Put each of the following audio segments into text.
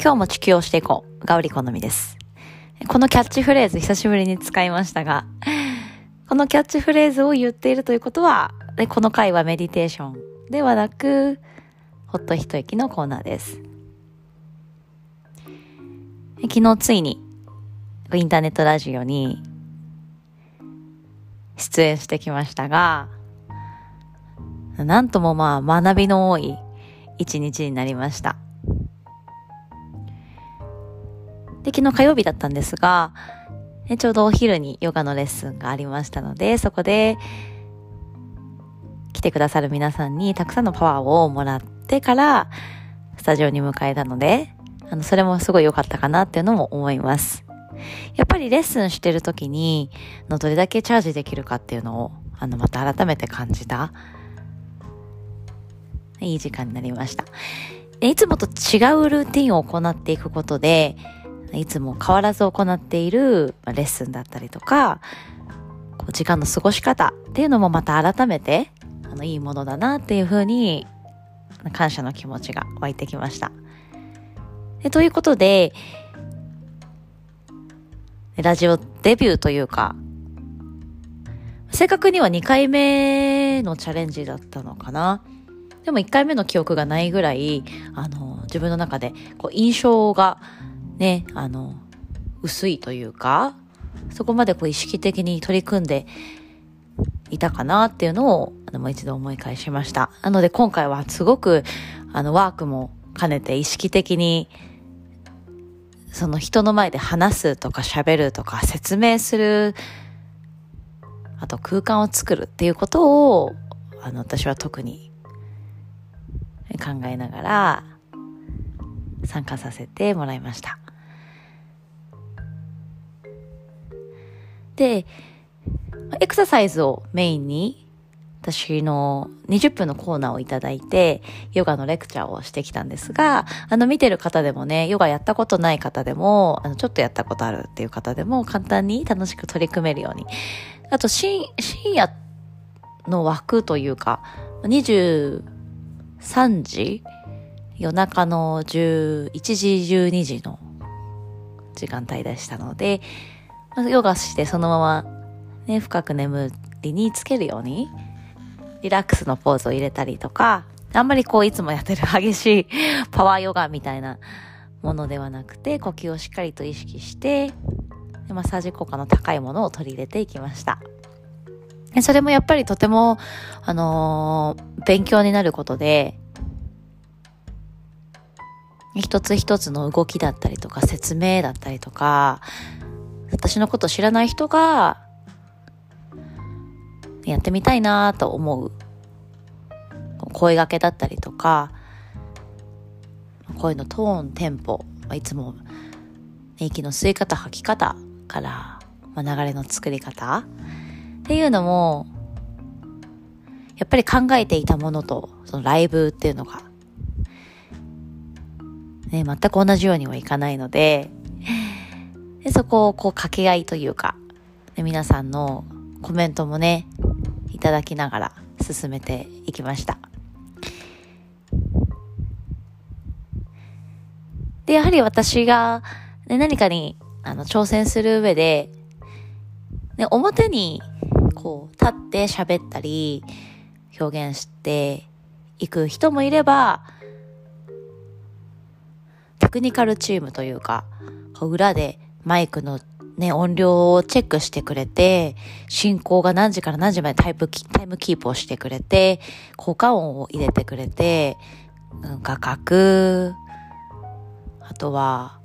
今日も地球をしていこう。ガウリコのみです。このキャッチフレーズ久しぶりに使いましたが、このキャッチフレーズを言っているということは、でこの回はメディテーションではなく、ほっと一息のコーナーです。昨日ついに、インターネットラジオに出演してきましたが、なんともまあ学びの多い一日になりました。で、昨日火曜日だったんですが、ね、ちょうどお昼にヨガのレッスンがありましたので、そこで来てくださる皆さんにたくさんのパワーをもらってから、スタジオに迎えたので、あの、それもすごい良かったかなっていうのも思います。やっぱりレッスンしてる時に、のどれだけチャージできるかっていうのを、あの、また改めて感じた、いい時間になりました。いつもと違うルーティンを行っていくことで、いつも変わらず行っているレッスンだったりとか、時間の過ごし方っていうのもまた改めて、あの、いいものだなっていうふうに、感謝の気持ちが湧いてきました。でということで、ラジオデビューというか、正確には2回目のチャレンジだったのかな。でも1回目の記憶がないぐらい、あの、自分の中で、こう、印象が、ね、あの、薄いというか、そこまでこう意識的に取り組んでいたかなっていうのを、あの、もう一度思い返しました。なので今回はすごく、あの、ワークも兼ねて意識的にその人の前で話すとか喋るとか説明する、あと空間を作るっていうことを、あの、私は特に考えながら参加させてもらいました。で、エクササイズをメインに私の20分のコーナーをいただいて、ヨガのレクチャーをしてきたんですが、あの見てる方でもね、ヨガやったことない方でも、あのちょっとやったことあるっていう方でも簡単に楽しく取り組めるように。あと、深夜の枠というか、23時夜中の11時、12時の時間帯でしたので、ヨガしてそのままね、深く眠りにつけるように、リラックスのポーズを入れたりとか、あんまりこういつもやってる激しい パワーヨガみたいなものではなくて、呼吸をしっかりと意識して、マッサージ効果の高いものを取り入れていきました。それもやっぱりとても、あのー、勉強になることで、一つ一つの動きだったりとか説明だったりとか、私のこと知らない人がやってみたいなと思う。声がけだったりとか声のトーンテンポいつも息の吸い方吐き方から、まあ、流れの作り方っていうのもやっぱり考えていたものとそのライブっていうのがね、全く同じようにはいかないので、でそこをこう掛け合いというか、で皆さんのコメントもね、いただきながら進めていきました。で、やはり私が、ね、何かにあの挑戦する上で、ね、表にこう立って喋ったり表現していく人もいれば、テクニカルチームというか、裏でマイクのね、音量をチェックしてくれて、進行が何時から何時までタイプタイムキープをしてくれて、効果音を入れてくれて、画角、あとは、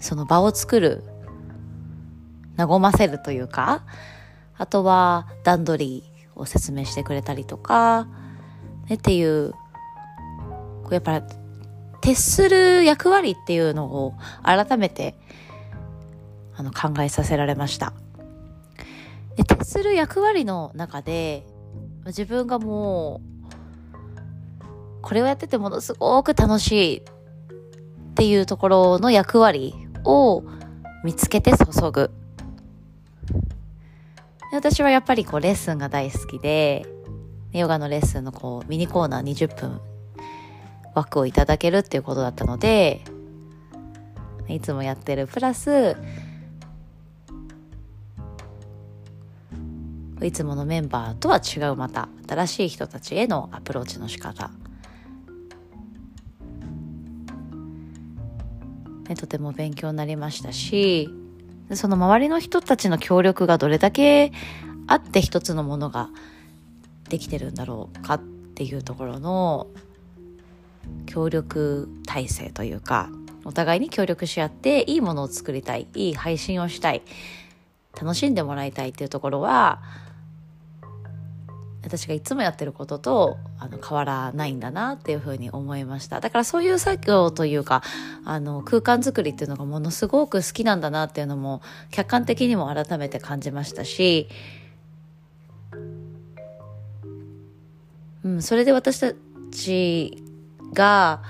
その場を作る、和ませるというか、あとは段取りを説明してくれたりとか、ね、っていう、こうやっぱり徹する役割っていうのを改めてあの考えさせられました。で徹する役割の中で自分がもうこれをやっててものすごく楽しいっていうところの役割を見つけて注ぐ。で私はやっぱりこうレッスンが大好きで、ヨガのレッスンのこうミニコーナー20分枠をいただけるっていうことだったので、いつもやってるプラス、いつものメンバーとは違うまた新しい人たちへのアプローチの仕方。ね、とても勉強になりましたしその周りの人たちの協力がどれだけあって一つのものができてるんだろうかっていうところの協力体制というかお互いに協力し合っていいものを作りたいいい配信をしたい楽しんでもらいたいっていうところは私がいつもやってることとあの変わらないんだなっていうふうに思いました。だからそういう作業というかあの空間づくりっていうのがものすごく好きなんだなっていうのも客観的にも改めて感じましたし、うん、それで私たちが、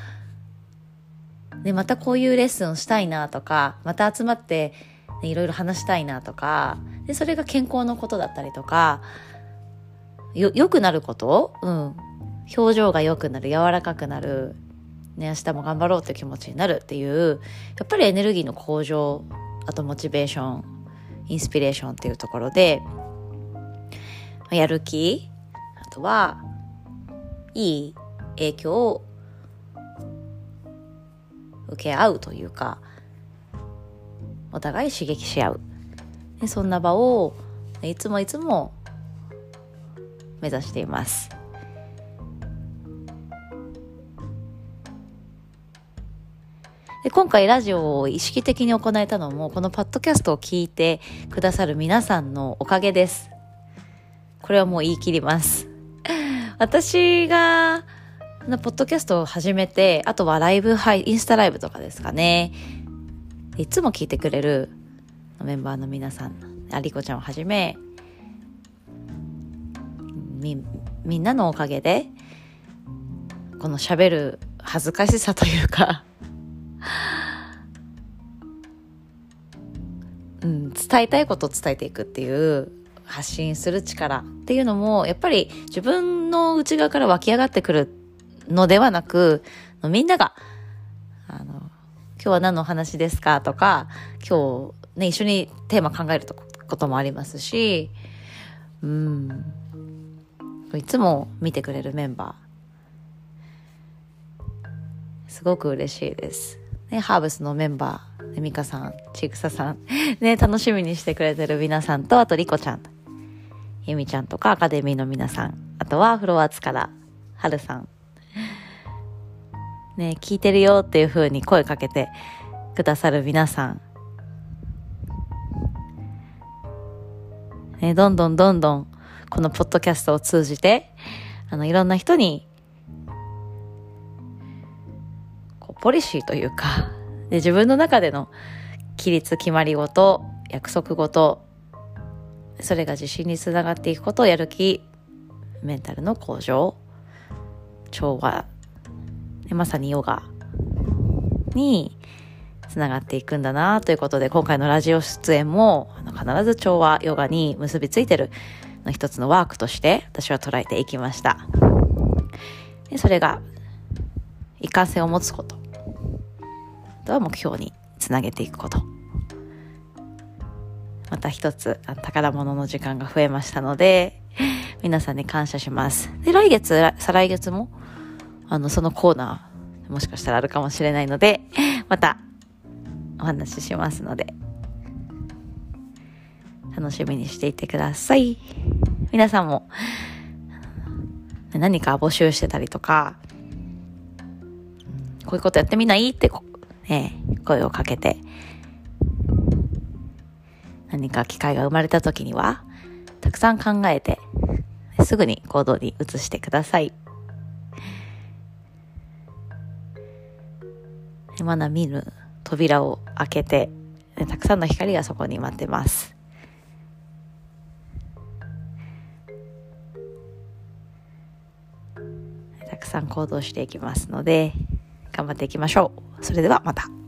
ね、またこういうレッスンをしたいなとかまた集まって、ね、いろいろ話したいなとかでそれが健康のことだったりとかよ、良くなること？うん。表情が良くなる、柔らかくなる、ね、明日も頑張ろうって気持ちになるっていう、やっぱりエネルギーの向上、あとモチベーション、インスピレーションっていうところで、やる気、あとは、いい影響を受け合うというか、お互い刺激し合う。でそんな場を、いつもいつも目指しています。で今回ラジオを意識的に行えたのもこのパッドキャストを聞いてくださる皆さんのおかげです。これはもう言い切ります。私がポッドキャストを始めて、あとはライブインスタライブとかですかね。いつも聞いてくれるメンバーの皆さん、ありこちゃんをはじめ、みみんなのおかげでこの喋る恥ずかしさというかうん、伝えたいことを伝えていくっていう発信する力っていうのもやっぱり自分の内側から湧き上がってくるのではなくみんながあの今日は何の話ですか？とか今日ね一緒にテーマ考えることもありますしうん。いつも見てくれるメンバー。すごく嬉しいです。ね、ハーブスのメンバー、ミカさん、ちぐささん、ね、楽しみにしてくれてる皆さんと、あとリコちゃん、ゆみちゃんとかアカデミーの皆さん、あとはフロアーツから、はるさん、ね、聞いてるよっていう風に声かけてくださる皆さん、ね、どんどんどんどんこのポッドキャストを通じて、あの、いろんな人に、こう、ポリシーというか、で、自分の中での規律、決まり事、約束事、それが自信につながっていくことをやる気、メンタルの向上、調和、まさにヨガにつながっていくんだなということで、今回のラジオ出演もあの必ず調和ヨガに結びついてるの一つのワークとして私は捉えていきました。でそれが一貫性を持つこと。あとは目標につなげていくこと。また一つ宝物の時間が増えましたので、皆さんに感謝します。で、来月、再来月も、あの、そのコーナー、もしかしたらあるかもしれないので、またお話ししますので、楽しみにしていてください。皆さんも何か募集してたりとか、こういうことやってみない？ってね、声をかけて、何か機会が生まれた時には、たくさん考えて、すぐに行動に移してください。まだ見ぬ扉を開けて、たくさんの光がそこに待ってます。たくさん行動していきますので、頑張っていきましょう。それではまた。